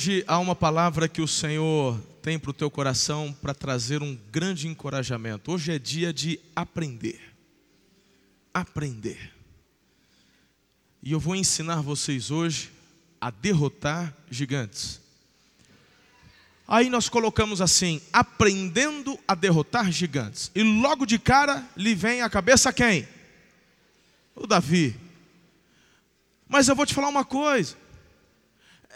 Hoje há uma palavra que o Senhor tem para o teu coração para trazer um grande encorajamento. Hoje é dia de aprender. Aprender. E eu vou ensinar vocês hoje a derrotar gigantes. Aí nós colocamos assim: aprendendo a derrotar gigantes. E logo de cara lhe vem à cabeça quem? O Davi. Mas eu vou te falar uma coisa.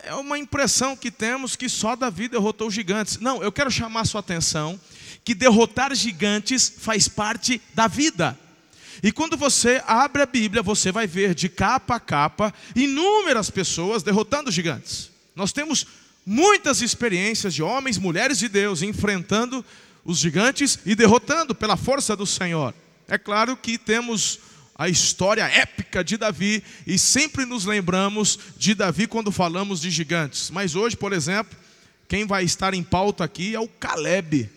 É uma impressão que temos que só Davi derrotou gigantes. Não, eu quero chamar sua atenção que derrotar gigantes faz parte da vida. E quando você abre a Bíblia, você vai ver de capa a capa inúmeras pessoas derrotando gigantes. Nós temos muitas experiências de homens, mulheres de Deus enfrentando os gigantes e derrotando pela força do Senhor. É claro que temos a história épica de Davi e sempre nos lembramos de Davi quando falamos de gigantes. Mas hoje, por exemplo, quem vai estar em pauta aqui é o Caleb.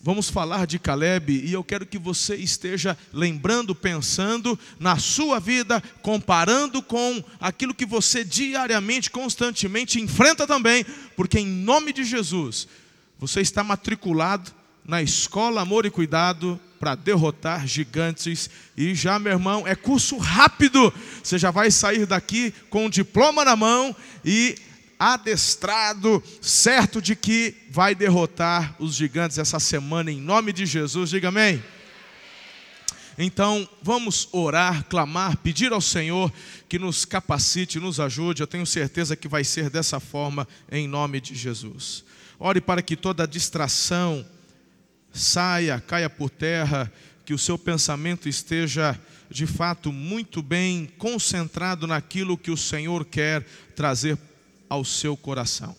Vamos falar de Caleb e eu quero que você esteja lembrando, pensando na sua vida, comparando com aquilo que você diariamente, constantemente enfrenta também, porque em nome de Jesus, você está matriculado na escola Amor e Cuidado para derrotar gigantes. E já, meu irmão, é curso rápido. Você já vai sair daqui com um diploma na mão e adestrado, certo de que vai derrotar os gigantes essa semana em nome de Jesus. Diga amém. Então, vamos orar, clamar, pedir ao Senhor que nos capacite, nos ajude. Eu tenho certeza que vai ser dessa forma em nome de Jesus. Ore para que toda distração, saia, caia por terra, que o seu pensamento esteja de fato muito bem concentrado naquilo que o Senhor quer trazer ao seu coração.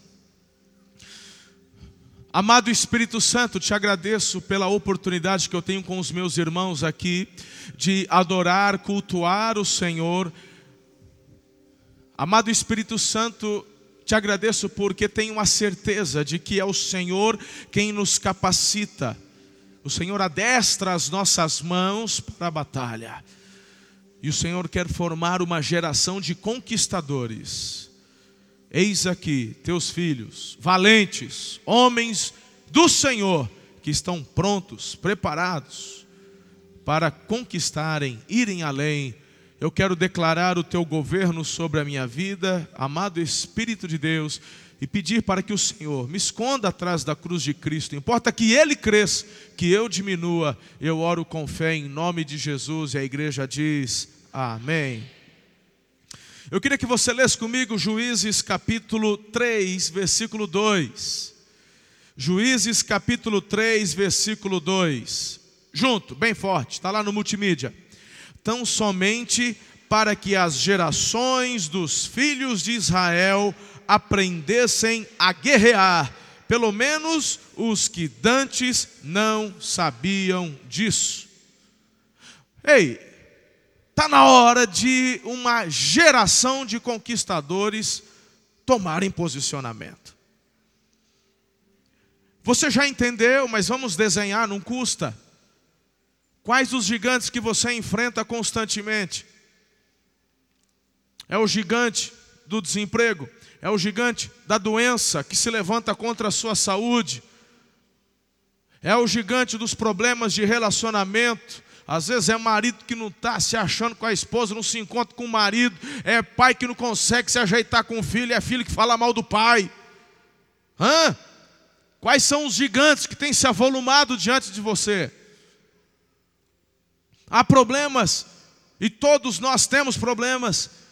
Amado Espírito Santo, te agradeço pela oportunidade que eu tenho com os meus irmãos aqui de adorar, cultuar o Senhor. Amado Espírito Santo, te agradeço porque tenho a certeza de que é o Senhor quem nos capacita o Senhor adestra as nossas mãos para a batalha. E o Senhor quer formar uma geração de conquistadores. Eis aqui teus filhos, valentes, homens do Senhor, que estão prontos, preparados para conquistarem, irem além. Eu quero declarar o teu governo sobre a minha vida, amado Espírito de Deus e pedir para que o Senhor me esconda atrás da cruz de Cristo. Importa que Ele cresça, que eu diminua. Eu oro com fé em nome de Jesus e a igreja diz amém. Eu queria que você lesse comigo Juízes capítulo 3, versículo 2. Juízes capítulo 3, versículo 2. Junto, bem forte, está lá no multimídia. Tão somente para que as gerações dos filhos de Israel aprendessem a guerrear, pelo menos os que dantes não sabiam disso. Ei, está na hora de uma geração de conquistadores tomarem posicionamento. Você já entendeu, mas vamos desenhar, não custa. Quais os gigantes que você enfrenta constantemente? É o gigante do desemprego, é o gigante da doença que se levanta contra a sua saúde, é o gigante dos problemas de relacionamento. Às vezes é marido que não está se achando com a esposa, não se encontra com o marido, é pai que não consegue se ajeitar com o filho, é filho que fala mal do pai. Hã? Quais são os gigantes que têm se avolumado diante de você? Há problemas, e todos nós temos problemas,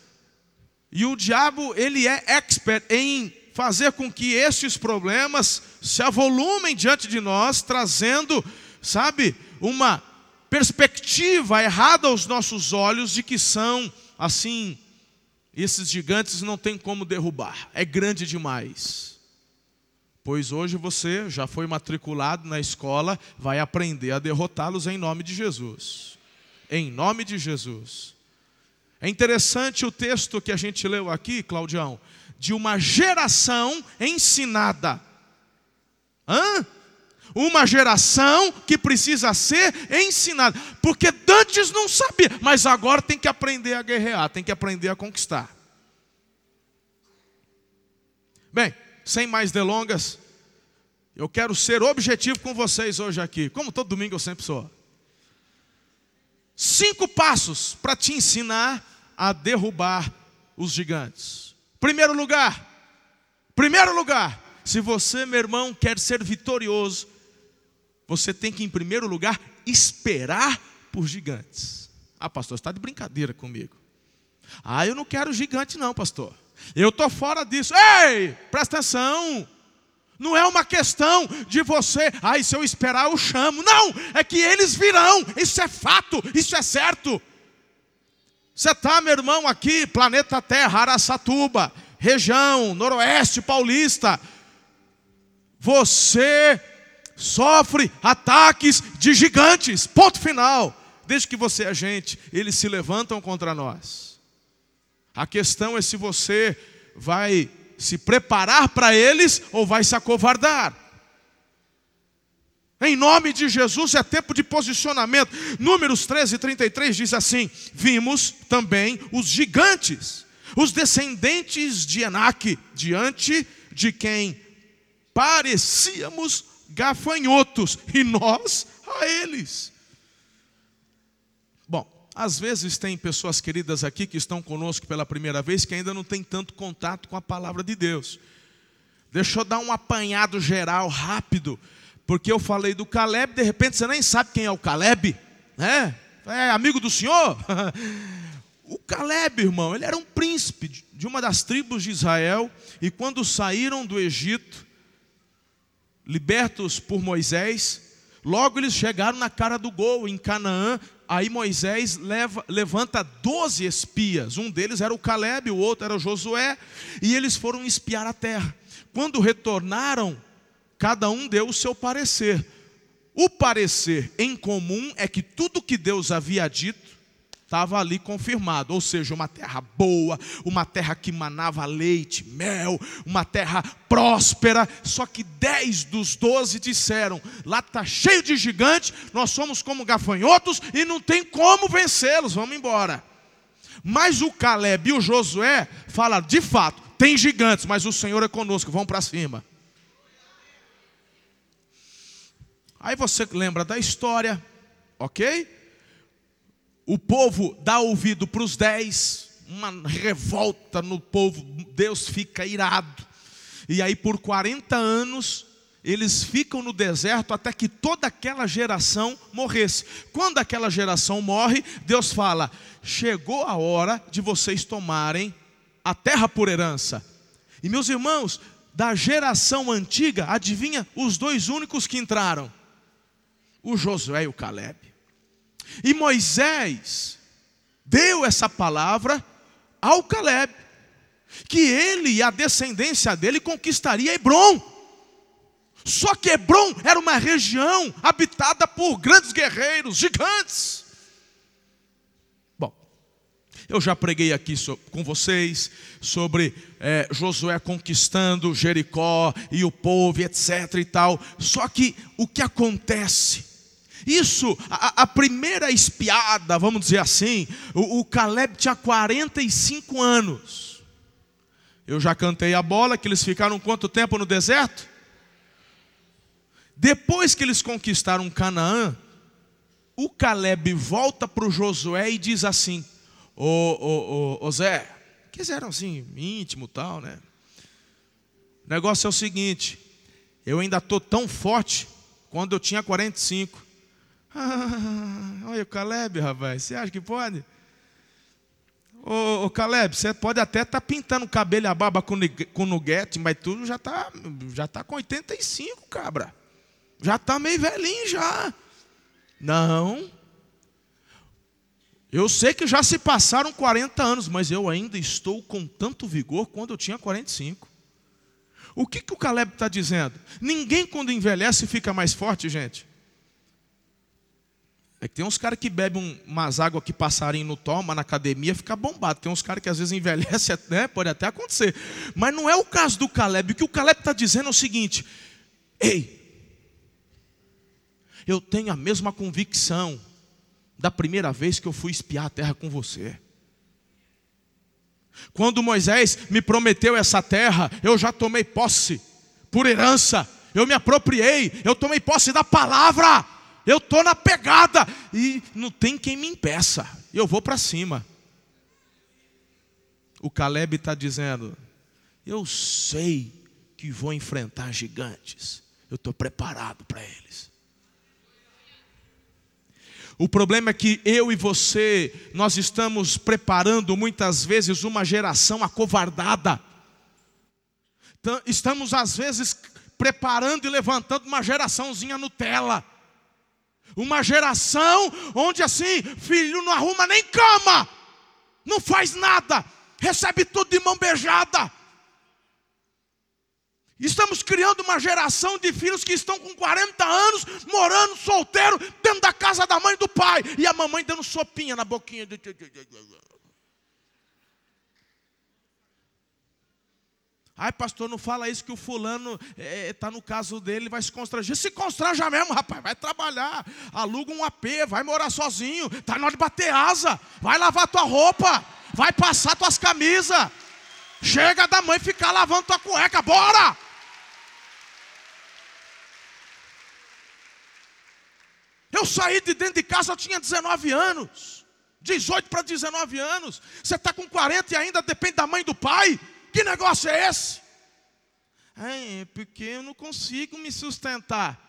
e o diabo, ele é expert em fazer com que estes problemas se avolumem diante de nós, trazendo, sabe, uma perspectiva errada aos nossos olhos de que são assim, esses gigantes não tem como derrubar, é grande demais. Pois hoje você já foi matriculado na escola, vai aprender a derrotá-los em nome de Jesus. Em nome de Jesus. É interessante o texto que a gente leu aqui, Claudião, de uma geração ensinada. Hã? Uma geração que precisa ser ensinada. Porque antes não sabia, mas agora tem que aprender a guerrear, tem que aprender a conquistar. Bem, sem mais delongas, eu quero ser objetivo com vocês hoje aqui, como todo domingo eu sempre sou. Cinco passos para te ensinar a derrubar os gigantes. Primeiro lugar, primeiro lugar, se você, meu irmão, quer ser vitorioso, você tem que, em primeiro lugar, esperar por gigantes. Ah, pastor, está de brincadeira comigo. Ah, eu não quero gigante, não, pastor. Eu estou fora disso. Ei, presta atenção. Não é uma questão de você, ai, se eu esperar eu chamo. Não, é que eles virão. Isso é fato, isso é certo. Você está, meu irmão, aqui, planeta Terra, Araçatuba, região noroeste paulista. Você sofre ataques de gigantes. Ponto final. Desde que você é gente, eles se levantam contra nós. A questão é se você vai se preparar para eles ou vai se acovardar. Em nome de Jesus é tempo de posicionamento. Números 13 e 33 diz assim: Vimos também os gigantes, os descendentes de Enaque, diante de quem parecíamos gafanhotos, e nós a eles. Bom, às vezes tem pessoas queridas aqui que estão conosco pela primeira vez que ainda não tem tanto contato com a palavra de Deus. Deixa eu dar um apanhado geral rápido, porque eu falei do Caleb, de repente você nem sabe quem é o Caleb, né? É amigo do senhor? O Caleb, irmão, ele era um príncipe de uma das tribos de Israel, e quando saíram do Egito, libertos por Moisés, logo eles chegaram na cara do gol, em Canaã. Aí Moisés leva, levanta doze espias, um deles era o Caleb, o outro era o Josué, e eles foram espiar a terra. Quando retornaram, cada um deu o seu parecer. O parecer em comum é que tudo que Deus havia dito estava ali confirmado, ou seja, uma terra boa, uma terra que manava leite, mel, uma terra próspera. Só que dez dos doze disseram: lá está cheio de gigantes, nós somos como gafanhotos e não tem como vencê-los, vamos embora. Mas o Caleb e o Josué falam: de fato, tem gigantes, mas o Senhor é conosco, vamos para cima. Aí você lembra da história, ok? o povo dá ouvido para os dez, uma revolta no povo, Deus fica irado. E aí, por 40 anos, eles ficam no deserto até que toda aquela geração morresse. Quando aquela geração morre, Deus fala: chegou a hora de vocês tomarem a terra por herança. E meus irmãos, da geração antiga, adivinha os dois únicos que entraram? O Josué e o Caleb. E Moisés deu essa palavra ao Caleb, que ele e a descendência dele conquistaria Hebron. Só que Hebron era uma região habitada por grandes guerreiros, gigantes. Bom, eu já preguei aqui com vocês sobre é, Josué conquistando Jericó e o povo, etc. e tal. Só que o que acontece? Isso, a, a, primeira espiada, vamos dizer assim, o, o Caleb tinha 45 anos. Eu já cantei a bola, que eles ficaram quanto tempo no deserto? Depois que eles conquistaram Canaã, o Caleb volta para o Josué e diz assim: Ô, ô, Zé, quiseram assim, íntimo tal, né? O negócio é o seguinte: eu ainda estou tão forte quando eu tinha 45. Ah, olha o Caleb, rapaz, você acha que pode? Ô, ô Caleb, você pode até estar tá pintando o cabelo e a barba com, com nuguete, mas tudo já está já tá com 85, cabra. Já está meio velhinho já. Não. Eu sei que já se passaram 40 anos, mas eu ainda estou com tanto vigor quando eu tinha 45. O que, que o Caleb está dizendo? Ninguém, quando envelhece, fica mais forte, gente. É que tem uns caras que bebem um, umas águas que passarinho no toma na academia, fica bombado. Tem uns caras que às vezes envelhecem, né? pode até acontecer. Mas não é o caso do Caleb. O que o Caleb está dizendo é o seguinte: Ei, eu tenho a mesma convicção da primeira vez que eu fui espiar a terra com você. Quando Moisés me prometeu essa terra, eu já tomei posse, por herança, eu me apropriei, eu tomei posse da palavra, eu estou na pegada, e não tem quem me impeça, eu vou para cima. O Caleb está dizendo: Eu sei que vou enfrentar gigantes, eu estou preparado para eles. O problema é que eu e você, nós estamos preparando muitas vezes uma geração acovardada. Estamos às vezes preparando e levantando uma geraçãozinha Nutella. Uma geração onde assim, filho não arruma nem cama, não faz nada, recebe tudo de mão beijada. Estamos criando uma geração de filhos que estão com 40 anos, morando solteiro, dentro da casa da mãe e do pai, e a mamãe dando sopinha na boquinha. Ai, pastor, não fala isso que o fulano está é, tá no caso dele, vai se constranger. Se constranja mesmo, rapaz, vai trabalhar, aluga um AP, vai morar sozinho, está na hora de bater asa, vai lavar tua roupa, vai passar tuas camisas. Chega da mãe ficar lavando tua cueca, bora! Eu saí de dentro de casa, eu tinha 19 anos. 18 para 19 anos. Você está com 40 e ainda depende da mãe e do pai. Que negócio é esse? É, porque eu não consigo me sustentar.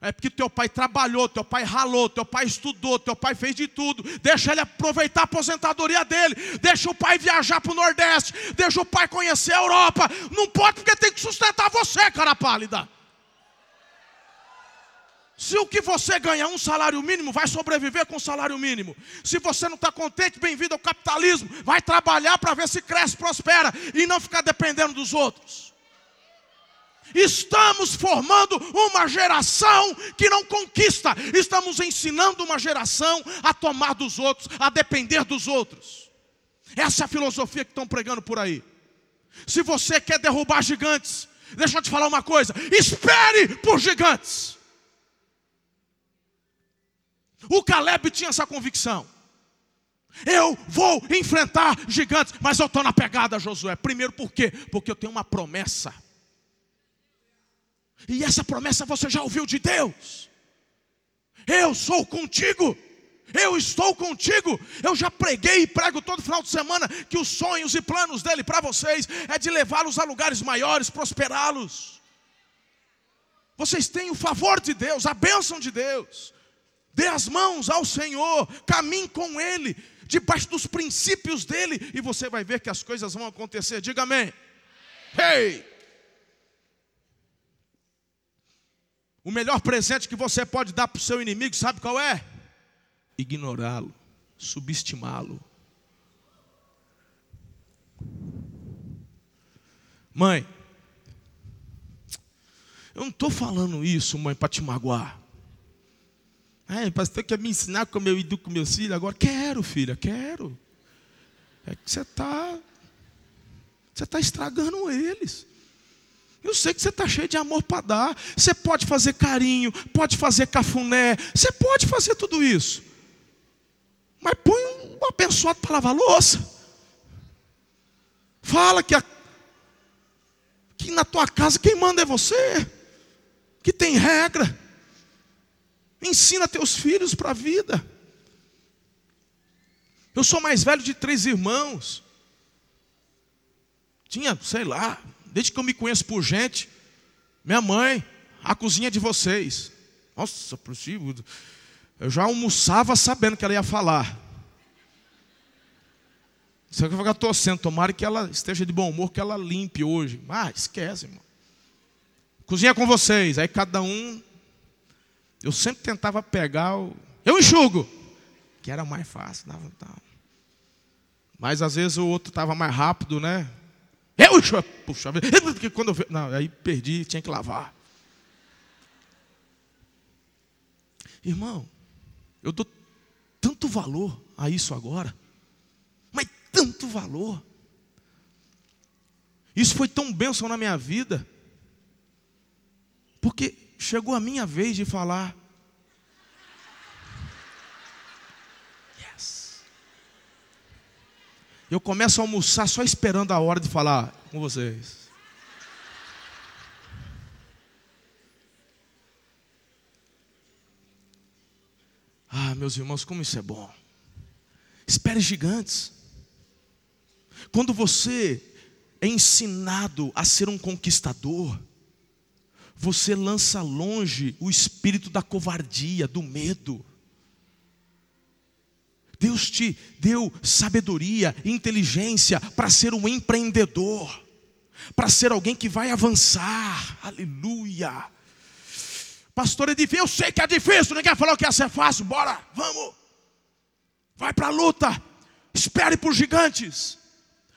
É porque teu pai trabalhou, teu pai ralou, teu pai estudou, teu pai fez de tudo. Deixa ele aproveitar a aposentadoria dele. Deixa o pai viajar para o Nordeste. Deixa o pai conhecer a Europa. Não pode porque tem que sustentar você, cara pálida. Se o que você ganha um salário mínimo, vai sobreviver com salário mínimo. Se você não está contente, bem-vindo ao capitalismo. Vai trabalhar para ver se cresce, prospera e não ficar dependendo dos outros. Estamos formando uma geração que não conquista. Estamos ensinando uma geração a tomar dos outros, a depender dos outros. Essa é a filosofia que estão pregando por aí. Se você quer derrubar gigantes, deixa eu te falar uma coisa: espere por gigantes. O Caleb tinha essa convicção. Eu vou enfrentar gigantes, mas eu estou na pegada, Josué. Primeiro, por quê? Porque eu tenho uma promessa. E essa promessa você já ouviu de Deus. Eu sou contigo. Eu estou contigo. Eu já preguei e prego todo final de semana que os sonhos e planos dele para vocês é de levá-los a lugares maiores, prosperá-los. Vocês têm o favor de Deus, a bênção de Deus. Dê as mãos ao Senhor, caminhe com Ele, debaixo dos princípios dEle, e você vai ver que as coisas vão acontecer. Diga amém. Hey! O melhor presente que você pode dar para o seu inimigo, sabe qual é? Ignorá-lo, subestimá-lo. Mãe, eu não estou falando isso, mãe, para te magoar. Ah, pastor quer me ensinar como eu educo meus filhos? Agora, quero, filha, quero. É que você está. Você está estragando eles. Eu sei que você está cheio de amor para dar. Você pode fazer carinho, pode fazer cafuné, você pode fazer tudo isso. Mas põe um abençoado para lavar louça. Fala que, a, que na tua casa quem manda é você. Que tem regra. Ensina teus filhos para a vida. Eu sou mais velho de três irmãos. Tinha, sei lá, desde que eu me conheço por gente, minha mãe, a cozinha de vocês. Nossa, possível. Eu já almoçava sabendo que ela ia falar. Você vai ficar torcendo, tomara que ela esteja de bom humor, que ela limpe hoje. Ah, esquece, irmão. Cozinha com vocês. Aí cada um eu sempre tentava pegar o. Eu enxugo! Que era mais fácil. Não, não. Mas às vezes o outro estava mais rápido, né? Eu enxugo! Puxa vida. Quando eu... Não, aí perdi, tinha que lavar. Irmão, eu dou tanto valor a isso agora. Mas tanto valor. Isso foi tão bênção na minha vida. Porque chegou a minha vez de falar. Yes. Eu começo a almoçar só esperando a hora de falar com vocês. Ah, meus irmãos, como isso é bom. Espere gigantes. Quando você é ensinado a ser um conquistador, você lança longe o espírito da covardia, do medo. Deus te deu sabedoria, inteligência para ser um empreendedor, para ser alguém que vai avançar. Aleluia. Pastor, é difícil. Eu sei que é difícil. Ninguém falou que ia ser fácil. Bora, vamos. Vai para a luta. Espere por gigantes.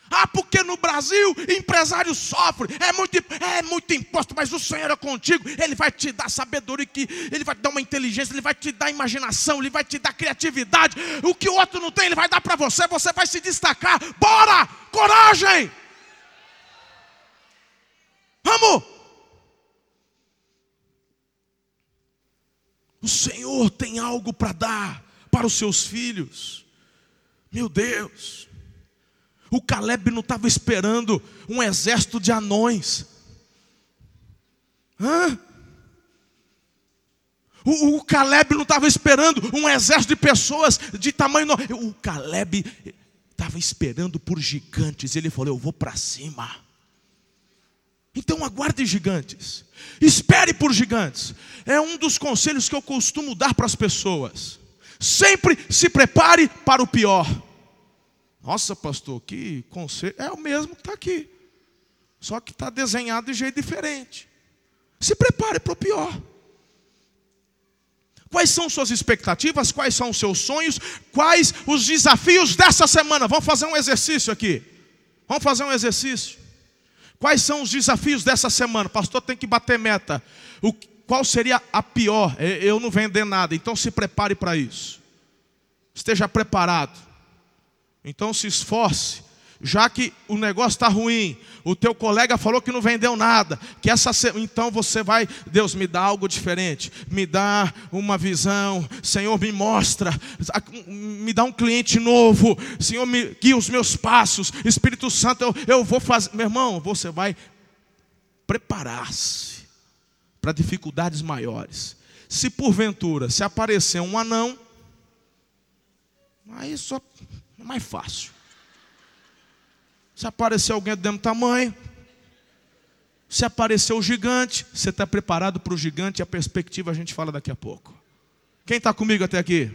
Ah, porque no Brasil empresário sofre, é muito, é muito imposto, mas o Senhor é contigo, Ele vai te dar sabedoria, Ele vai te dar uma inteligência, Ele vai te dar imaginação, Ele vai te dar criatividade. O que o outro não tem, Ele vai dar para você, você vai se destacar. Bora! Coragem! Vamos! O Senhor tem algo para dar para os seus filhos. Meu Deus. O Caleb não estava esperando um exército de anões. Hã? O, o Caleb não estava esperando um exército de pessoas de tamanho. O Caleb estava esperando por gigantes. Ele falou: Eu vou para cima. Então aguarde gigantes. Espere por gigantes. É um dos conselhos que eu costumo dar para as pessoas. Sempre se prepare para o pior. Nossa, pastor, que conselho. É o mesmo que está aqui. Só que está desenhado de jeito diferente. Se prepare para o pior. Quais são suas expectativas? Quais são os seus sonhos? Quais os desafios dessa semana? Vamos fazer um exercício aqui. Vamos fazer um exercício. Quais são os desafios dessa semana? Pastor, tem que bater meta. O, qual seria a pior? Eu não vender nada. Então se prepare para isso. Esteja preparado. Então se esforce. Já que o negócio está ruim, o teu colega falou que não vendeu nada, que essa então você vai, Deus me dá algo diferente, me dá uma visão, Senhor me mostra, me dá um cliente novo, Senhor me guia os meus passos, Espírito Santo eu, eu vou fazer, meu irmão, você vai preparar-se para dificuldades maiores. Se porventura se aparecer um anão, aí só mais fácil. Se aparecer alguém do mesmo tamanho, se aparecer o gigante, você está preparado para o gigante, a perspectiva a gente fala daqui a pouco. Quem está comigo até aqui?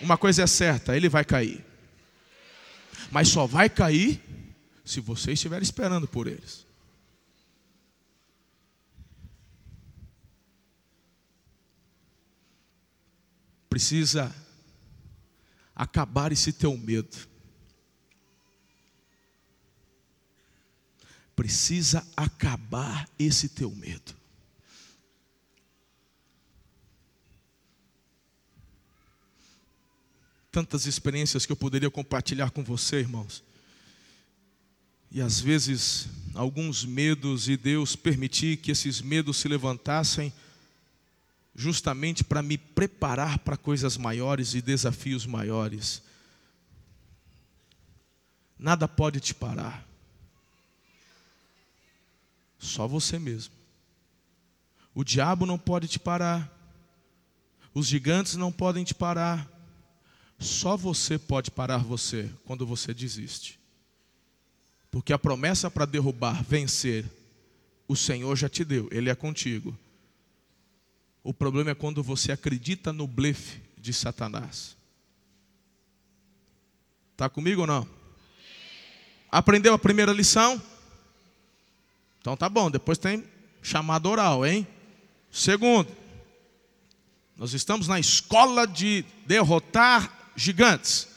Uma coisa é certa, ele vai cair. Mas só vai cair se você estiver esperando por eles. Precisa acabar esse teu medo. Precisa acabar esse teu medo. Tantas experiências que eu poderia compartilhar com você, irmãos. E às vezes, alguns medos, e Deus permitir que esses medos se levantassem, justamente para me preparar para coisas maiores e desafios maiores. Nada pode te parar. Só você mesmo. O diabo não pode te parar. Os gigantes não podem te parar. Só você pode parar você quando você desiste. Porque a promessa para derrubar, vencer, o Senhor já te deu, Ele é contigo. O problema é quando você acredita no blefe de Satanás. Está comigo ou não? Aprendeu a primeira lição? Então tá bom, depois tem chamada oral, hein? Segundo, nós estamos na escola de derrotar gigantes.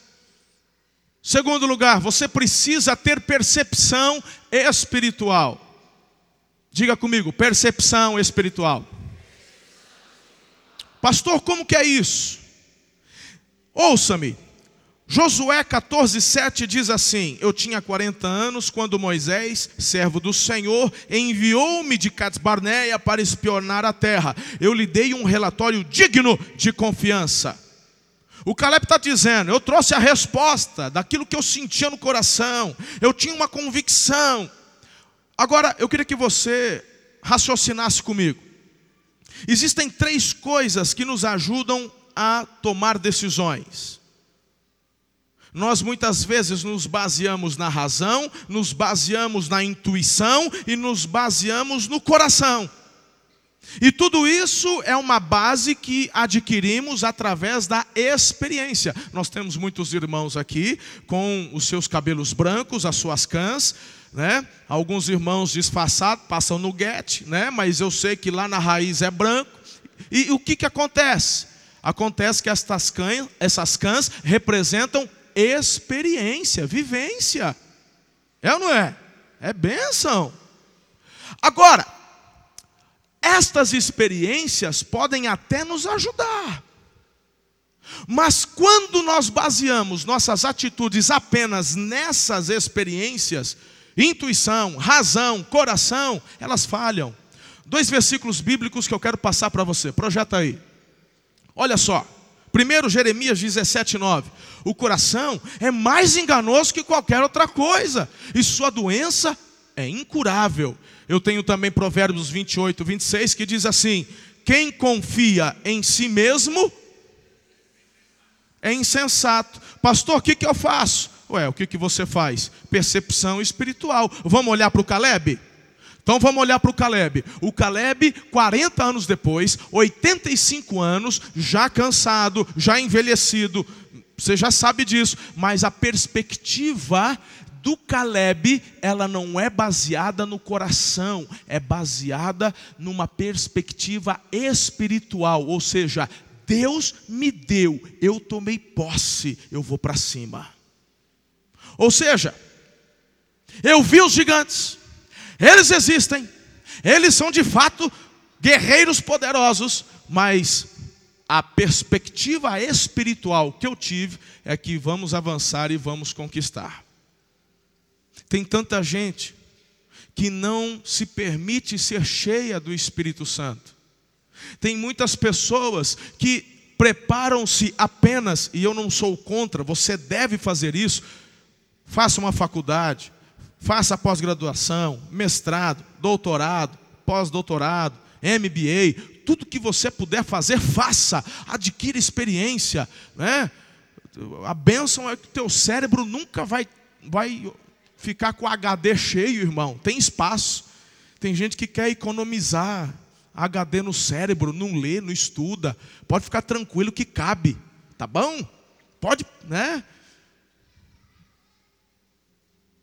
Segundo lugar, você precisa ter percepção espiritual. Diga comigo, percepção espiritual. Pastor, como que é isso? Ouça-me, Josué 14,7 diz assim: Eu tinha 40 anos quando Moisés, servo do Senhor, enviou-me de Cades Barneia para espionar a terra. Eu lhe dei um relatório digno de confiança. O Caleb está dizendo: eu trouxe a resposta daquilo que eu sentia no coração, eu tinha uma convicção. Agora, eu queria que você raciocinasse comigo. Existem três coisas que nos ajudam a tomar decisões. Nós muitas vezes nos baseamos na razão, nos baseamos na intuição e nos baseamos no coração. E tudo isso é uma base que adquirimos através da experiência. Nós temos muitos irmãos aqui com os seus cabelos brancos, as suas cãs, né? Alguns irmãos disfarçados passam no guete, né? Mas eu sei que lá na raiz é branco. E, e o que que acontece? Acontece que estas essas cãs representam experiência, vivência. É ou não é? É bênção. Agora, estas experiências podem até nos ajudar. Mas quando nós baseamos nossas atitudes apenas nessas experiências, intuição, razão, coração, elas falham. Dois versículos bíblicos que eu quero passar para você. Projeta aí. Olha só. Primeiro, Jeremias 17, 9. O coração é mais enganoso que qualquer outra coisa, e sua doença é incurável. Eu tenho também Provérbios 28, 26, que diz assim: Quem confia em si mesmo é insensato. Pastor, o que, que eu faço? Ué, o que, que você faz? Percepção espiritual. Vamos olhar para o Caleb? Então vamos olhar para o Caleb. O Caleb, 40 anos depois, 85 anos, já cansado, já envelhecido, você já sabe disso, mas a perspectiva do Caleb, ela não é baseada no coração, é baseada numa perspectiva espiritual, ou seja, Deus me deu, eu tomei posse, eu vou para cima. Ou seja, eu vi os gigantes, eles existem, eles são de fato guerreiros poderosos, mas a perspectiva espiritual que eu tive é que vamos avançar e vamos conquistar. Tem tanta gente que não se permite ser cheia do Espírito Santo. Tem muitas pessoas que preparam-se apenas, e eu não sou contra, você deve fazer isso. Faça uma faculdade, faça pós-graduação, mestrado, doutorado, pós-doutorado, MBA, tudo que você puder fazer, faça, adquira experiência, né? A bênção é que teu cérebro nunca vai, vai ficar com o HD cheio, irmão. Tem espaço. Tem gente que quer economizar HD no cérebro, não lê, não estuda. Pode ficar tranquilo que cabe. Tá bom? Pode, né?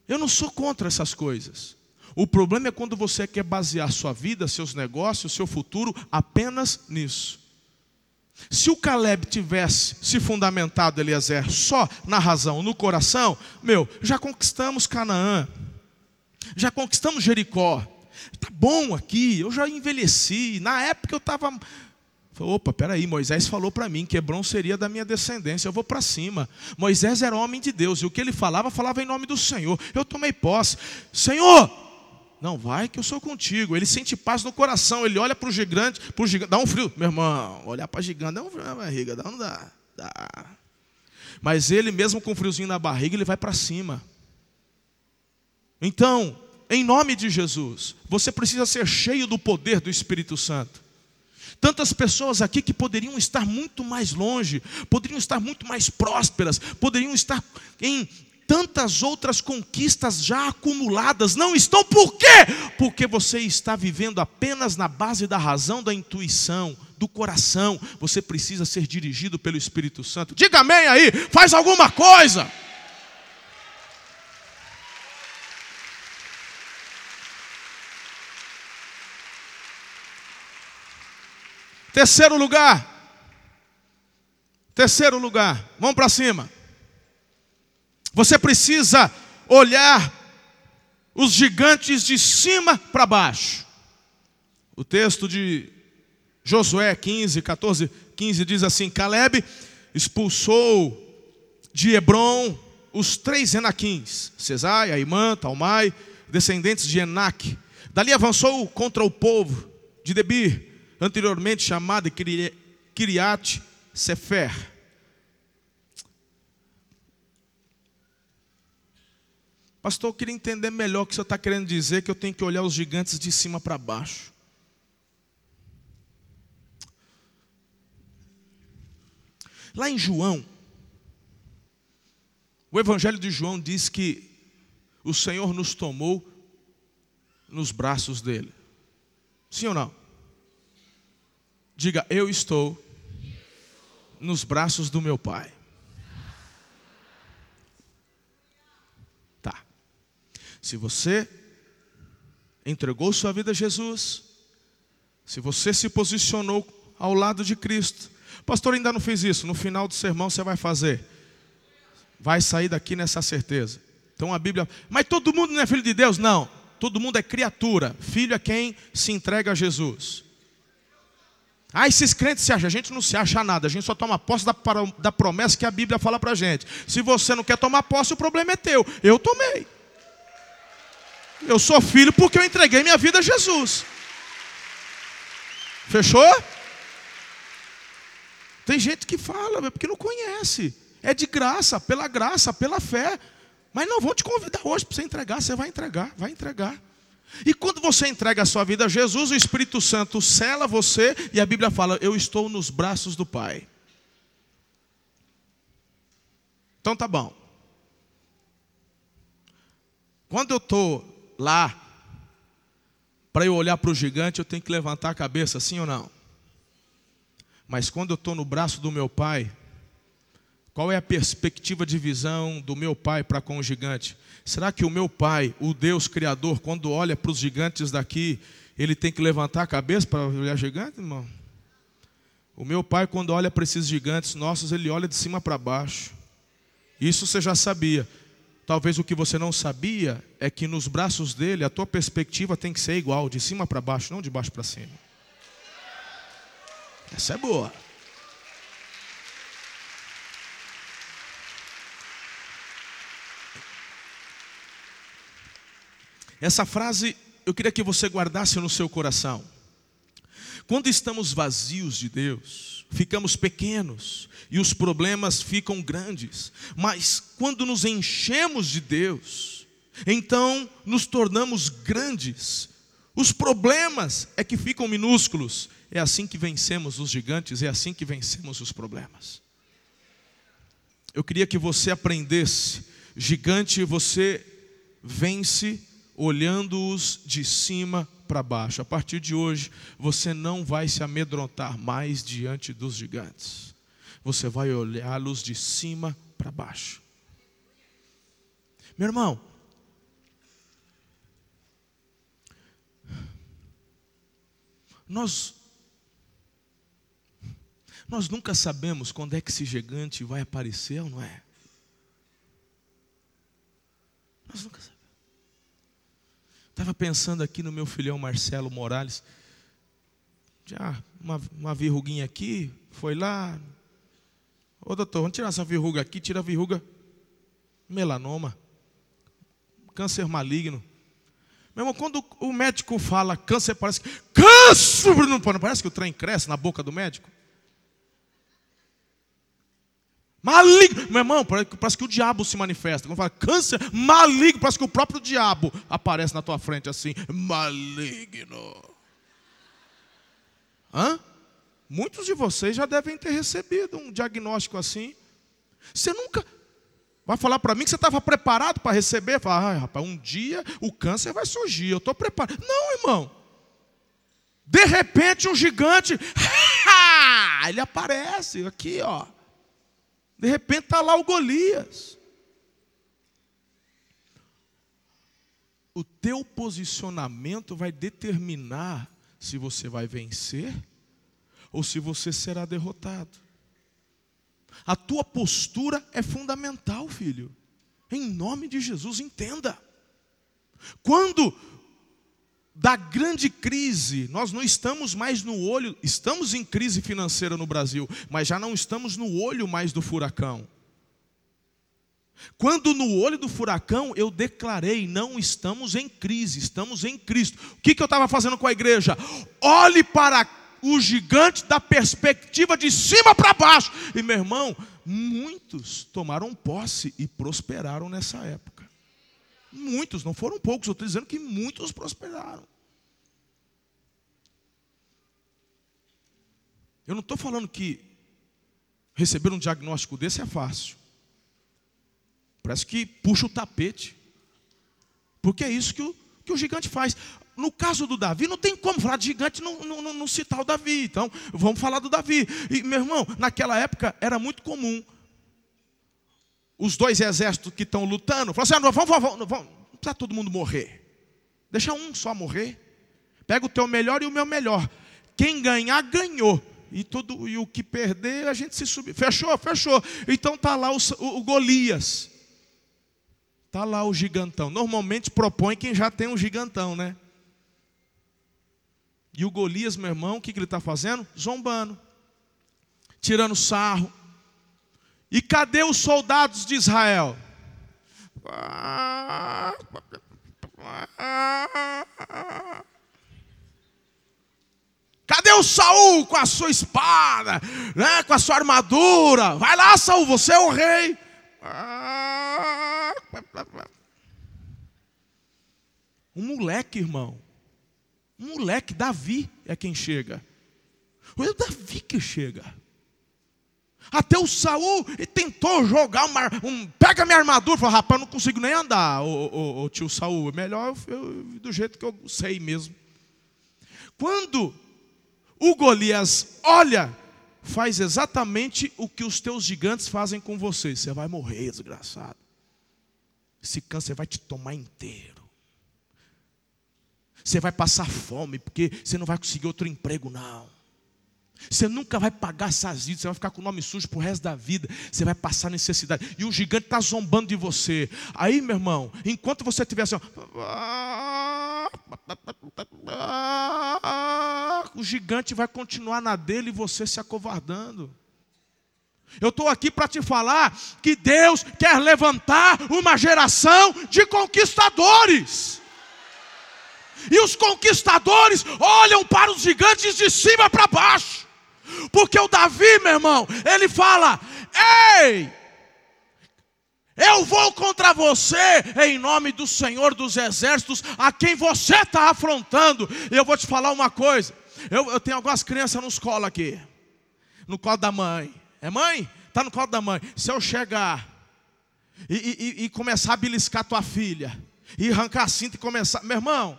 Eu não sou contra essas coisas. O problema é quando você quer basear sua vida, seus negócios, seu futuro apenas nisso. Se o Caleb tivesse se fundamentado, Eliezer, só na razão, no coração, meu, já conquistamos Canaã, já conquistamos Jericó, está bom aqui, eu já envelheci, na época eu estava. Opa, peraí, Moisés falou para mim que Hebron seria da minha descendência, eu vou para cima. Moisés era homem de Deus, e o que ele falava, falava em nome do Senhor. Eu tomei posse. Senhor, não, vai que eu sou contigo. Ele sente paz no coração. Ele olha para o gigante, dá um frio. Meu irmão, olhar para gigante dá um frio na barriga, dá, não dá, dá. Mas ele, mesmo com um friozinho na barriga, ele vai para cima. Então, em nome de Jesus, você precisa ser cheio do poder do Espírito Santo. Tantas pessoas aqui que poderiam estar muito mais longe, poderiam estar muito mais prósperas, poderiam estar em tantas outras conquistas já acumuladas não estão. Por quê? Porque você está vivendo apenas na base da razão, da intuição, do coração. Você precisa ser dirigido pelo Espírito Santo. Diga amém aí, faz alguma coisa. Terceiro lugar. Terceiro lugar. Vamos para cima. Você precisa olhar os gigantes de cima para baixo. O texto de Josué 15, 14, 15 diz assim: Caleb expulsou de Hebron os três Enaquins, Cesai, Aimã, Talmai, descendentes de Enac. Dali avançou contra o povo de Debir, anteriormente chamada Kiriat Sefer. Pastor, eu queria entender melhor o que o senhor está querendo dizer, que eu tenho que olhar os gigantes de cima para baixo. Lá em João, o Evangelho de João diz que o Senhor nos tomou nos braços dele. Sim ou não? Diga, eu estou nos braços do meu Pai. Tá. Se você entregou sua vida a Jesus, se você se posicionou ao lado de Cristo, pastor ainda não fez isso, no final do sermão você vai fazer. Vai sair daqui nessa certeza. Então a Bíblia, mas todo mundo não é filho de Deus? Não. Todo mundo é criatura. Filho é quem se entrega a Jesus. Ah, esses crentes se acham. A gente não se acha nada. A gente só toma posse da, da promessa que a Bíblia fala para gente. Se você não quer tomar posse, o problema é teu. Eu tomei. Eu sou filho porque eu entreguei minha vida a Jesus. Fechou? Tem gente que fala, porque não conhece. É de graça, pela graça, pela fé. Mas não vou te convidar hoje para você entregar. Você vai entregar, vai entregar. E quando você entrega a sua vida a Jesus, o Espírito Santo cela você e a Bíblia fala: Eu estou nos braços do Pai. Então tá bom. Quando eu estou lá, para eu olhar para o gigante, eu tenho que levantar a cabeça, sim ou não? Mas quando eu estou no braço do meu pai, qual é a perspectiva de visão do meu pai para com o gigante? Será que o meu pai, o Deus Criador, quando olha para os gigantes daqui, ele tem que levantar a cabeça para olhar gigante, irmão? O meu pai, quando olha para esses gigantes nossos, ele olha de cima para baixo. Isso você já sabia. Talvez o que você não sabia é que nos braços dele a tua perspectiva tem que ser igual, de cima para baixo, não de baixo para cima. Essa é boa. Essa frase eu queria que você guardasse no seu coração. Quando estamos vazios de Deus, ficamos pequenos e os problemas ficam grandes, mas quando nos enchemos de Deus, então nos tornamos grandes. Os problemas é que ficam minúsculos. É assim que vencemos os gigantes, é assim que vencemos os problemas. Eu queria que você aprendesse: gigante você vence olhando-os de cima para baixo. A partir de hoje, você não vai se amedrontar mais diante dos gigantes. Você vai olhá-los de cima para baixo. Meu irmão, nós nós nunca sabemos quando é que esse gigante vai aparecer ou não é? Nós nunca sabemos. Estava pensando aqui no meu filhão Marcelo Morales. Já, uma, uma verruguinha aqui, foi lá. Ô doutor, vamos tirar essa verruga aqui, tira a verruga. Melanoma. Câncer maligno. Meu irmão, quando o médico fala câncer, parece que. Câncer! Não parece que o trem cresce na boca do médico? Maligno. Meu irmão, parece que o diabo se manifesta. Quando fala câncer maligno, parece que o próprio diabo aparece na tua frente assim. Maligno. Hã? Muitos de vocês já devem ter recebido um diagnóstico assim. Você nunca vai falar para mim que você estava preparado para receber? Falar, ah, rapaz, um dia o câncer vai surgir, eu estou preparado. Não, irmão. De repente um gigante, ele aparece aqui, ó. De repente está lá o Golias. O teu posicionamento vai determinar se você vai vencer ou se você será derrotado. A tua postura é fundamental, filho. Em nome de Jesus, entenda. Quando da grande crise, nós não estamos mais no olho, estamos em crise financeira no Brasil, mas já não estamos no olho mais do furacão. Quando no olho do furacão eu declarei, não estamos em crise, estamos em Cristo. O que, que eu estava fazendo com a igreja? Olhe para o gigante da perspectiva de cima para baixo. E meu irmão, muitos tomaram posse e prosperaram nessa época. Muitos, não foram poucos, eu estou dizendo que muitos prosperaram. Eu não estou falando que receber um diagnóstico desse é fácil. Parece que puxa o tapete. Porque é isso que o, que o gigante faz. No caso do Davi, não tem como falar de gigante não, não, não citar o Davi. Então, vamos falar do Davi. E, meu irmão, naquela época era muito comum os dois exércitos que estão lutando, falam assim: ah, não, vamos, vamos, vamos, não precisa todo mundo morrer. Deixa um só morrer. Pega o teu melhor e o meu melhor. Quem ganhar, ganhou. E, tudo, e o que perder, a gente se subir. Fechou? Fechou. Então tá lá o, o, o Golias. Tá lá o gigantão. Normalmente propõe quem já tem um gigantão, né? E o Golias, meu irmão, o que, que ele está fazendo? Zombando, tirando sarro. E cadê os soldados de Israel? Cadê o Saul com a sua espada, né, com a sua armadura? Vai lá, Saul, você é o rei. Um moleque, irmão. Um moleque, Davi é quem chega. O Davi que chega. Até o Saul tentou jogar uma, um. Pega minha armadura. Falou, rapaz, não consigo nem andar, o, o, tio Saul. É melhor eu, eu, do jeito que eu sei mesmo. Quando o Golias olha, faz exatamente o que os teus gigantes fazem com você. Você vai morrer, desgraçado. Esse câncer vai te tomar inteiro. Você vai passar fome, porque você não vai conseguir outro emprego, não. Você nunca vai pagar essas dívidas, você vai ficar com o nome sujo pro resto da vida. Você vai passar necessidade. E o gigante está zombando de você. Aí, meu irmão, enquanto você estiver assim, o gigante vai continuar na dele e você se acovardando. Eu estou aqui para te falar que Deus quer levantar uma geração de conquistadores. E os conquistadores olham para os gigantes de cima para baixo. Porque o Davi, meu irmão, ele fala: Ei, eu vou contra você em nome do Senhor dos Exércitos, a quem você está afrontando. E eu vou te falar uma coisa: eu, eu tenho algumas crianças nos colo aqui, no colo da mãe. É mãe? Está no colo da mãe. Se eu chegar e, e, e começar a beliscar tua filha, e arrancar a cinta e começar, meu irmão,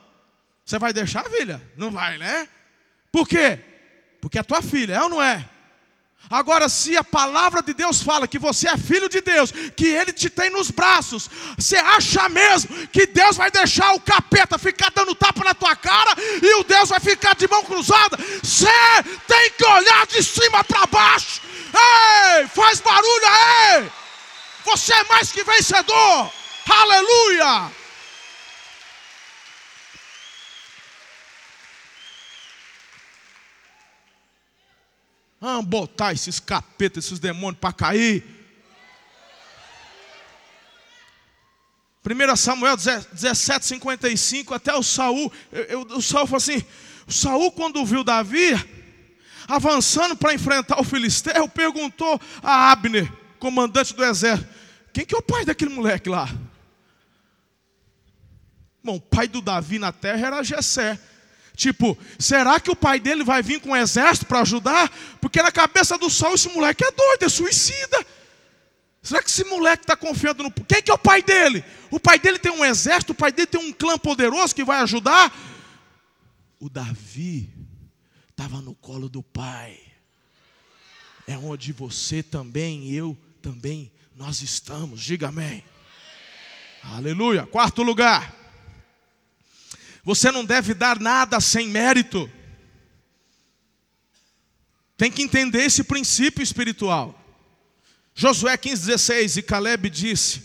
você vai deixar, filha? Não vai, né? Por quê? Porque é tua filha, é ou não é? Agora, se a palavra de Deus fala que você é filho de Deus, que Ele te tem nos braços, você acha mesmo que Deus vai deixar o capeta ficar dando tapa na tua cara e o Deus vai ficar de mão cruzada? Você tem que olhar de cima para baixo. Ei, faz barulho aí! Você é mais que vencedor. Aleluia! Vamos botar esses capetas, esses demônios para cair. 1 Samuel 17, 55, até o Saul, eu, eu, o Saul falou assim: o Saul, quando viu Davi avançando para enfrentar o filisteu, perguntou a Abner, comandante do exército: quem que é o pai daquele moleque lá? Bom, o pai do Davi na terra era Jessé. Tipo, será que o pai dele vai vir com um exército para ajudar? Porque na cabeça do Saul esse moleque é doido, é suicida. Será que esse moleque está confiando no. Quem que é o pai dele? O pai dele tem um exército, o pai dele tem um clã poderoso que vai ajudar? O Davi estava no colo do pai. É onde você também, eu também, nós estamos. Diga amém. Aleluia. Quarto lugar. Você não deve dar nada sem mérito. Tem que entender esse princípio espiritual. Josué 15,16 e Caleb disse: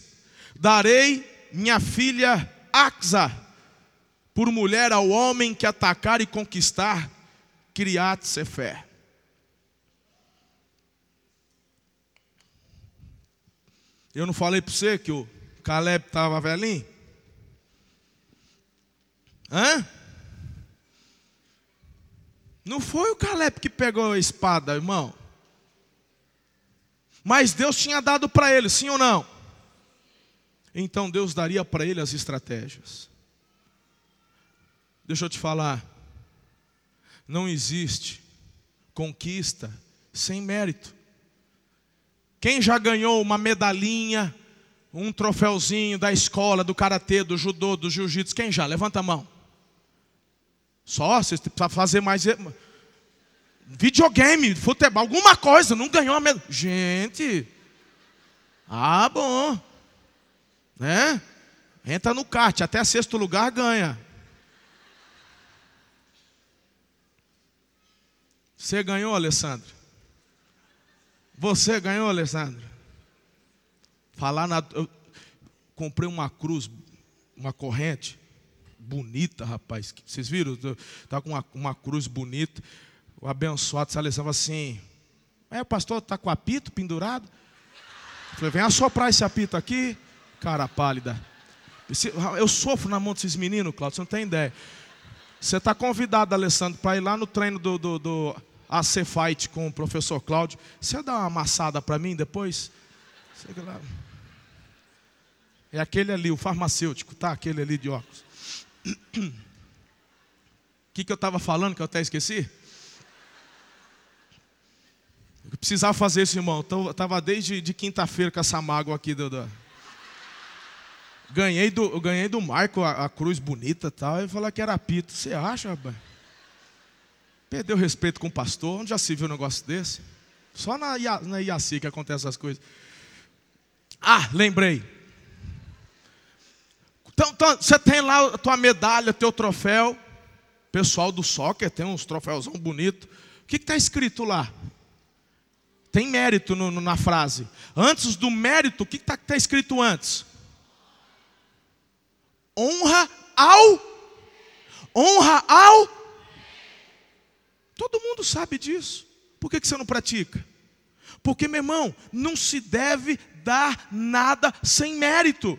Darei minha filha Axa por mulher ao homem que atacar e conquistar Criat Sefer. Eu não falei para você que o Caleb estava velhinho? Hã? Não foi o Caleb que pegou a espada, irmão. Mas Deus tinha dado para ele, sim ou não? então Deus daria para ele as estratégias. Deixa eu te falar, não existe conquista sem mérito. Quem já ganhou uma medalhinha, um troféuzinho da escola, do karatê, do judô, do jiu-jitsu? Quem já? Levanta a mão. Só, você precisa fazer mais. Videogame, futebol, alguma coisa, não ganhou a medalha. Gente, ah, bom. Né? Entra no kart, até sexto lugar ganha. Você ganhou, Alessandro? Você ganhou, Alessandro? Falar na. Eu comprei uma cruz, uma corrente bonita, rapaz. Vocês viram? Tá com uma, uma cruz bonita. O abençoado se Alessandro assim. É, o pastor está com apito pendurado. Eu falei, vem assoprar esse apito aqui, cara pálida. Eu sofro na mão desses meninos, Claudio, você não tem ideia. Você está convidado, Alessandro, para ir lá no treino do, do, do a ser fight com o professor Cláudio. Você dá uma amassada para mim depois? É aquele ali, o farmacêutico, tá? Aquele ali de óculos. O que, que eu estava falando que eu até esqueci? Eu precisava fazer isso, irmão. Eu estava desde de quinta-feira com essa mágoa aqui. Do, do... Ganhei, do, ganhei do Marco a, a cruz bonita e tal. E falou que era pito. Você acha, rapaz? Perdeu respeito com o pastor. Onde já se viu um negócio desse? Só na, na IACI que acontece essas coisas. Ah, lembrei. Então, então, você tem lá a tua medalha, teu troféu. Pessoal do soccer tem uns troféuzão bonito. O que está escrito lá? Tem mérito no, no, na frase. Antes do mérito, o que está tá escrito antes? Honra ao. Honra ao Todo mundo sabe disso. Por que, que você não pratica? Porque, meu irmão, não se deve dar nada sem mérito.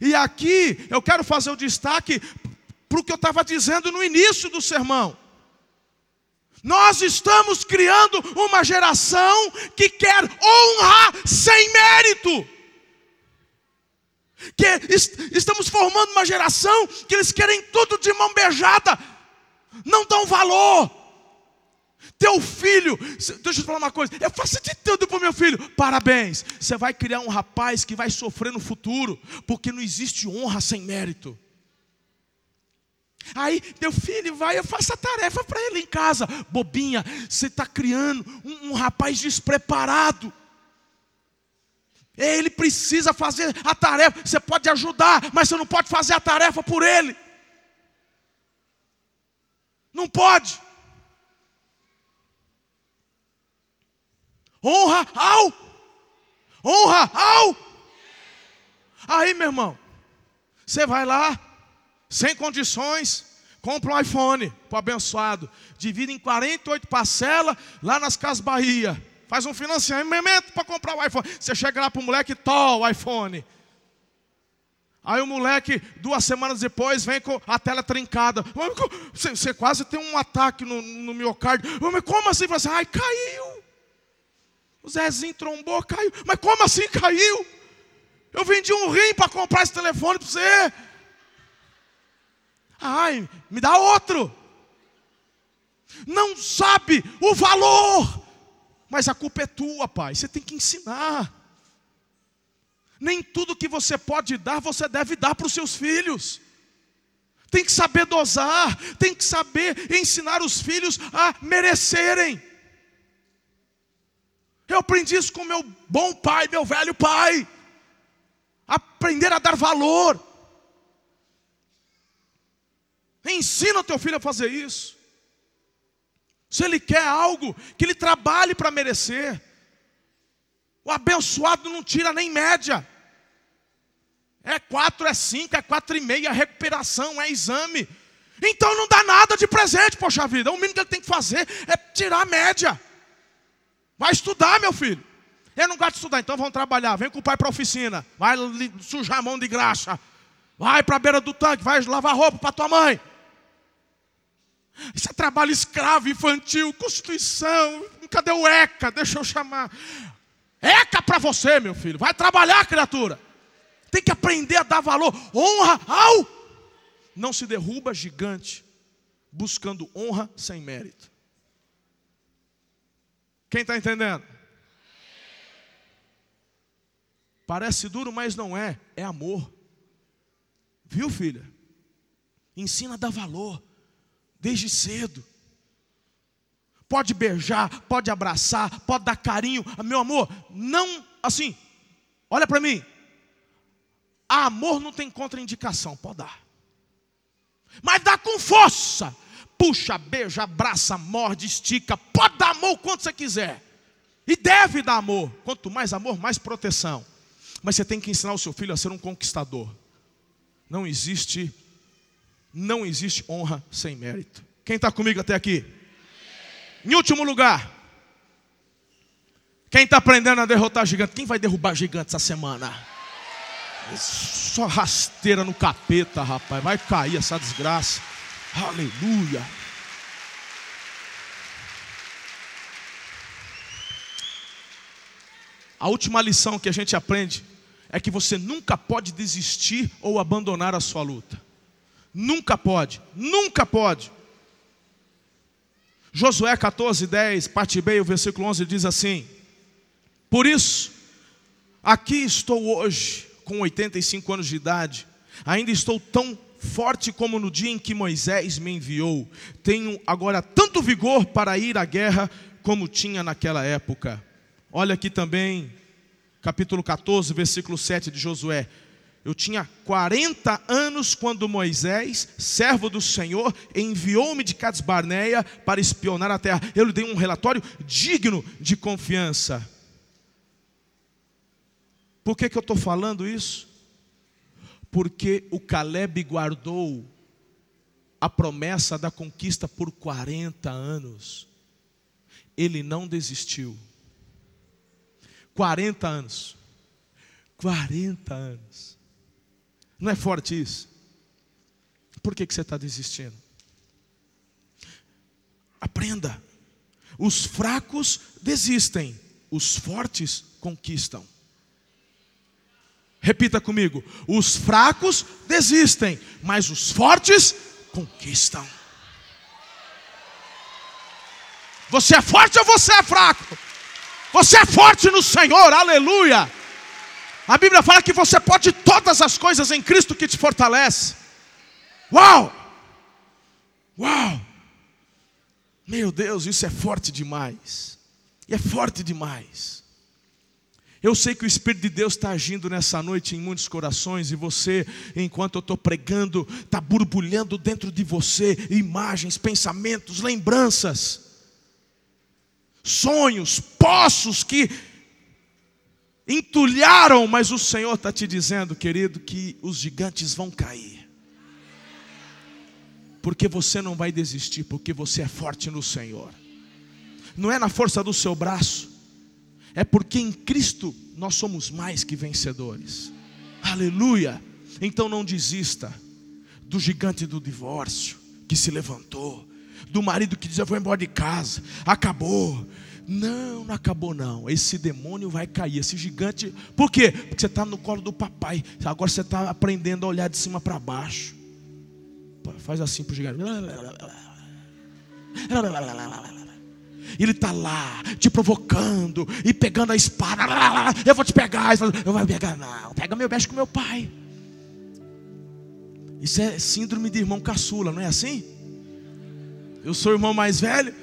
E aqui eu quero fazer o destaque para o que eu estava dizendo no início do sermão. Nós estamos criando uma geração que quer honra sem mérito. Que estamos formando uma geração que eles querem tudo de mão beijada, não dão valor. Teu filho, deixa eu te falar uma coisa, eu faço de tudo para o meu filho. Parabéns, você vai criar um rapaz que vai sofrer no futuro, porque não existe honra sem mérito. Aí, teu filho vai, eu faço a tarefa para ele em casa. Bobinha, você está criando um, um rapaz despreparado. Ele precisa fazer a tarefa. Você pode ajudar, mas você não pode fazer a tarefa por ele. Não pode. Honra ao. Honra ao. Aí, meu irmão, você vai lá, sem condições, compra um iPhone para abençoado, divide em 48 parcelas lá nas Casas Bahia. Faz um financiamento para comprar o iPhone. Você chega lá para o moleque, to o iPhone. Aí o moleque, duas semanas depois, vem com a tela trincada. Você, quase tem um ataque no, no miocárdio. Como assim? Você, ai, caiu. O Zezinho trombou, caiu. Mas como assim caiu? Eu vendi um rim para comprar esse telefone para você. Ai, me dá outro. Não sabe o valor. Mas a culpa é tua, pai. Você tem que ensinar. Nem tudo que você pode dar, você deve dar para os seus filhos. Tem que saber dosar, tem que saber ensinar os filhos a merecerem. Eu aprendi isso com meu bom pai, meu velho pai. Aprender a dar valor. Ensina o teu filho a fazer isso. Se ele quer algo, que ele trabalhe para merecer. O abençoado não tira nem média. É quatro, é cinco, é quatro e meia, é recuperação, é exame. Então não dá nada de presente, poxa vida. O mínimo que ele tem que fazer é tirar a média. Vai estudar, meu filho. Eu não gosto de estudar, então vamos trabalhar. Vem com o pai para a oficina. Vai sujar a mão de graxa. Vai para a beira do tanque, vai lavar roupa para tua mãe. Isso é trabalho escravo, infantil, Constituição. Cadê o ECA? Deixa eu chamar. ECA para você, meu filho. Vai trabalhar, criatura. Tem que aprender a dar valor. Honra ao. Não se derruba gigante buscando honra sem mérito. Quem está entendendo? Parece duro, mas não é. É amor. Viu, filha? Ensina a dar valor. Desde cedo. Pode beijar, pode abraçar, pode dar carinho. Meu amor, não assim. Olha para mim. Amor não tem contraindicação, pode dar. Mas dá com força. Puxa, beija, abraça, morde, estica. Pode dar amor quanto você quiser. E deve dar amor. Quanto mais amor, mais proteção. Mas você tem que ensinar o seu filho a ser um conquistador. Não existe, não existe honra sem mérito. Quem está comigo até aqui? Em último lugar, quem está aprendendo a derrotar gigante? Quem vai derrubar gigante essa semana? Só rasteira no capeta, rapaz. Vai cair essa desgraça. Aleluia. A última lição que a gente aprende é que você nunca pode desistir ou abandonar a sua luta. Nunca pode, nunca pode. Josué 14, 10, parte B, o versículo 11 diz assim: Por isso, aqui estou hoje, com 85 anos de idade, ainda estou tão forte como no dia em que Moisés me enviou. Tenho agora tanto vigor para ir à guerra como tinha naquela época. Olha aqui também capítulo 14, versículo 7 de Josué. Eu tinha 40 anos quando Moisés, servo do Senhor, enviou-me de Cades Barneia para espionar a terra. Eu lhe dei um relatório digno de confiança. Por que, que eu estou falando isso? Porque o Caleb guardou a promessa da conquista por 40 anos. Ele não desistiu. 40 anos. 40 anos. Não é forte isso? Por que, que você está desistindo? Aprenda. Os fracos desistem, os fortes conquistam. Repita comigo: os fracos desistem, mas os fortes conquistam. Você é forte ou você é fraco? Você é forte no Senhor, aleluia. A Bíblia fala que você pode todas as coisas em Cristo que te fortalece. Uau! Uau! Meu Deus, isso é forte demais. E é forte demais. Eu sei que o Espírito de Deus está agindo nessa noite em muitos corações, e você, enquanto eu estou pregando, está borbulhando dentro de você imagens, pensamentos, lembranças sonhos, poços que entulharam, mas o Senhor está te dizendo, querido, que os gigantes vão cair. Porque você não vai desistir, porque você é forte no Senhor. Não é na força do seu braço, é porque em Cristo nós somos mais que vencedores. Aleluia! Então não desista do gigante do divórcio que se levantou do marido que diz: Eu vou embora de casa, acabou. Não, não acabou não. Esse demônio vai cair, esse gigante. Por quê? Porque você está no colo do papai. Agora você está aprendendo a olhar de cima para baixo. Faz assim para o gigante. Ele está lá, te provocando e pegando a espada. Eu vou te pegar. Eu vou pegar, não. Pega meu beijo com meu pai. Isso é síndrome de irmão caçula, não é assim? Eu sou o irmão mais velho.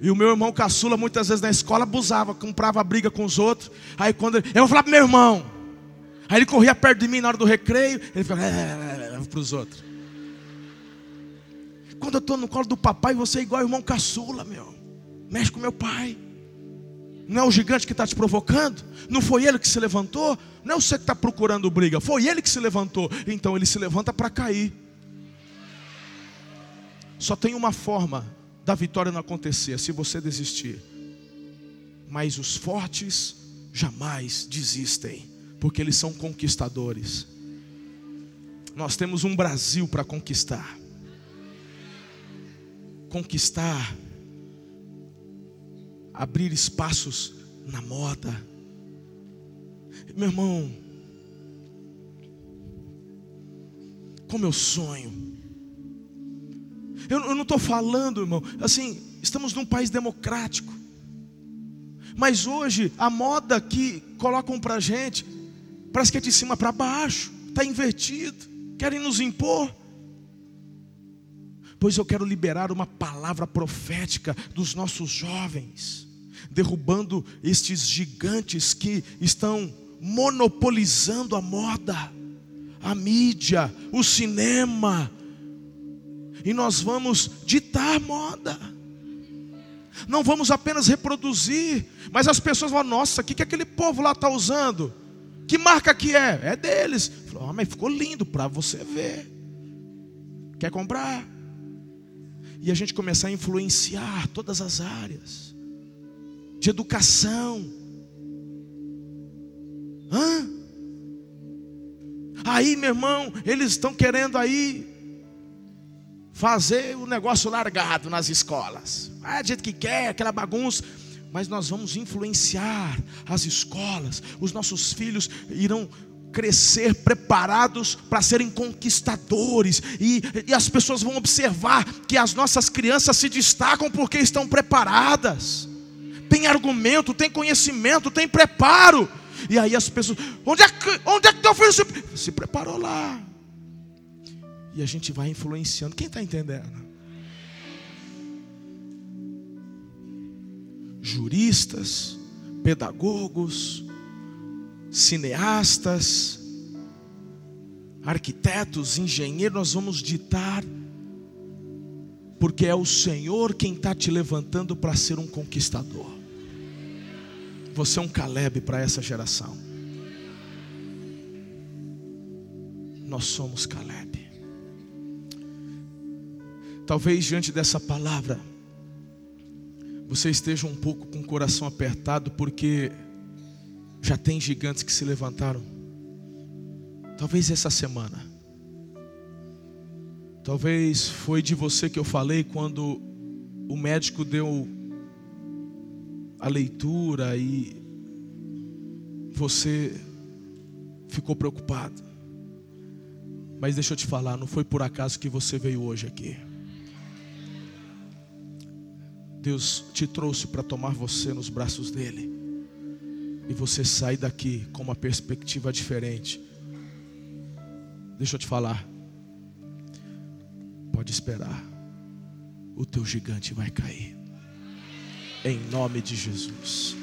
E o meu irmão caçula, muitas vezes na escola, abusava, comprava briga com os outros. Aí quando ele, eu vou falar pro meu irmão. Aí ele corria perto de mim na hora do recreio. Ele falava, é, é, é, para os outros. Quando eu estou no colo do papai, você é igual o irmão caçula, meu. Mexe com meu pai. Não é o gigante que está te provocando? Não foi ele que se levantou? Não é você que está procurando briga, foi ele que se levantou. Então ele se levanta para cair. Só tem uma forma da vitória não acontecer, se você desistir. Mas os fortes jamais desistem, porque eles são conquistadores. Nós temos um Brasil para conquistar. Conquistar, abrir espaços na moda. Meu irmão, como eu sonho. Eu, eu não estou falando, irmão, assim, estamos num país democrático. Mas hoje, a moda que colocam para gente, parece que é de cima para baixo, está invertido, querem nos impor. Pois eu quero liberar uma palavra profética dos nossos jovens, derrubando estes gigantes que estão monopolizando a moda, a mídia, o cinema, e nós vamos ditar moda. Não vamos apenas reproduzir, mas as pessoas vão, nossa, o que, que aquele povo lá está usando? Que marca que é? É deles. Falou, oh, mas ficou lindo para você ver. Quer comprar? E a gente começar a influenciar todas as áreas de educação. Hã? Aí, meu irmão, eles estão querendo aí fazer o negócio largado nas escolas. Ah, do jeito que quer, aquela bagunça. Mas nós vamos influenciar as escolas. Os nossos filhos irão crescer preparados para serem conquistadores, e, e, as pessoas vão observar que as nossas crianças se destacam porque estão preparadas, tem argumento, tem conhecimento, tem preparo, e aí as pessoas, onde é que, onde é que teu filho se, se preparou lá? E a gente vai influenciando. Quem está entendendo? Juristas, pedagogos, cineastas, arquitetos, engenheiros, nós vamos ditar, porque é o Senhor quem está te levantando para ser um conquistador. Você é um Caleb para essa geração. Nós somos Caleb. Talvez diante dessa palavra, você esteja um pouco com o coração apertado, porque já tem gigantes que se levantaram. Talvez essa semana. Talvez foi de você que eu falei quando o médico deu a leitura e você ficou preocupado. Mas deixa eu te falar, não foi por acaso que você veio hoje aqui. Deus te trouxe para tomar você nos braços dele. E você sai daqui com uma perspectiva diferente. Deixa eu te falar. Pode esperar. O teu gigante vai cair. Em nome de Jesus.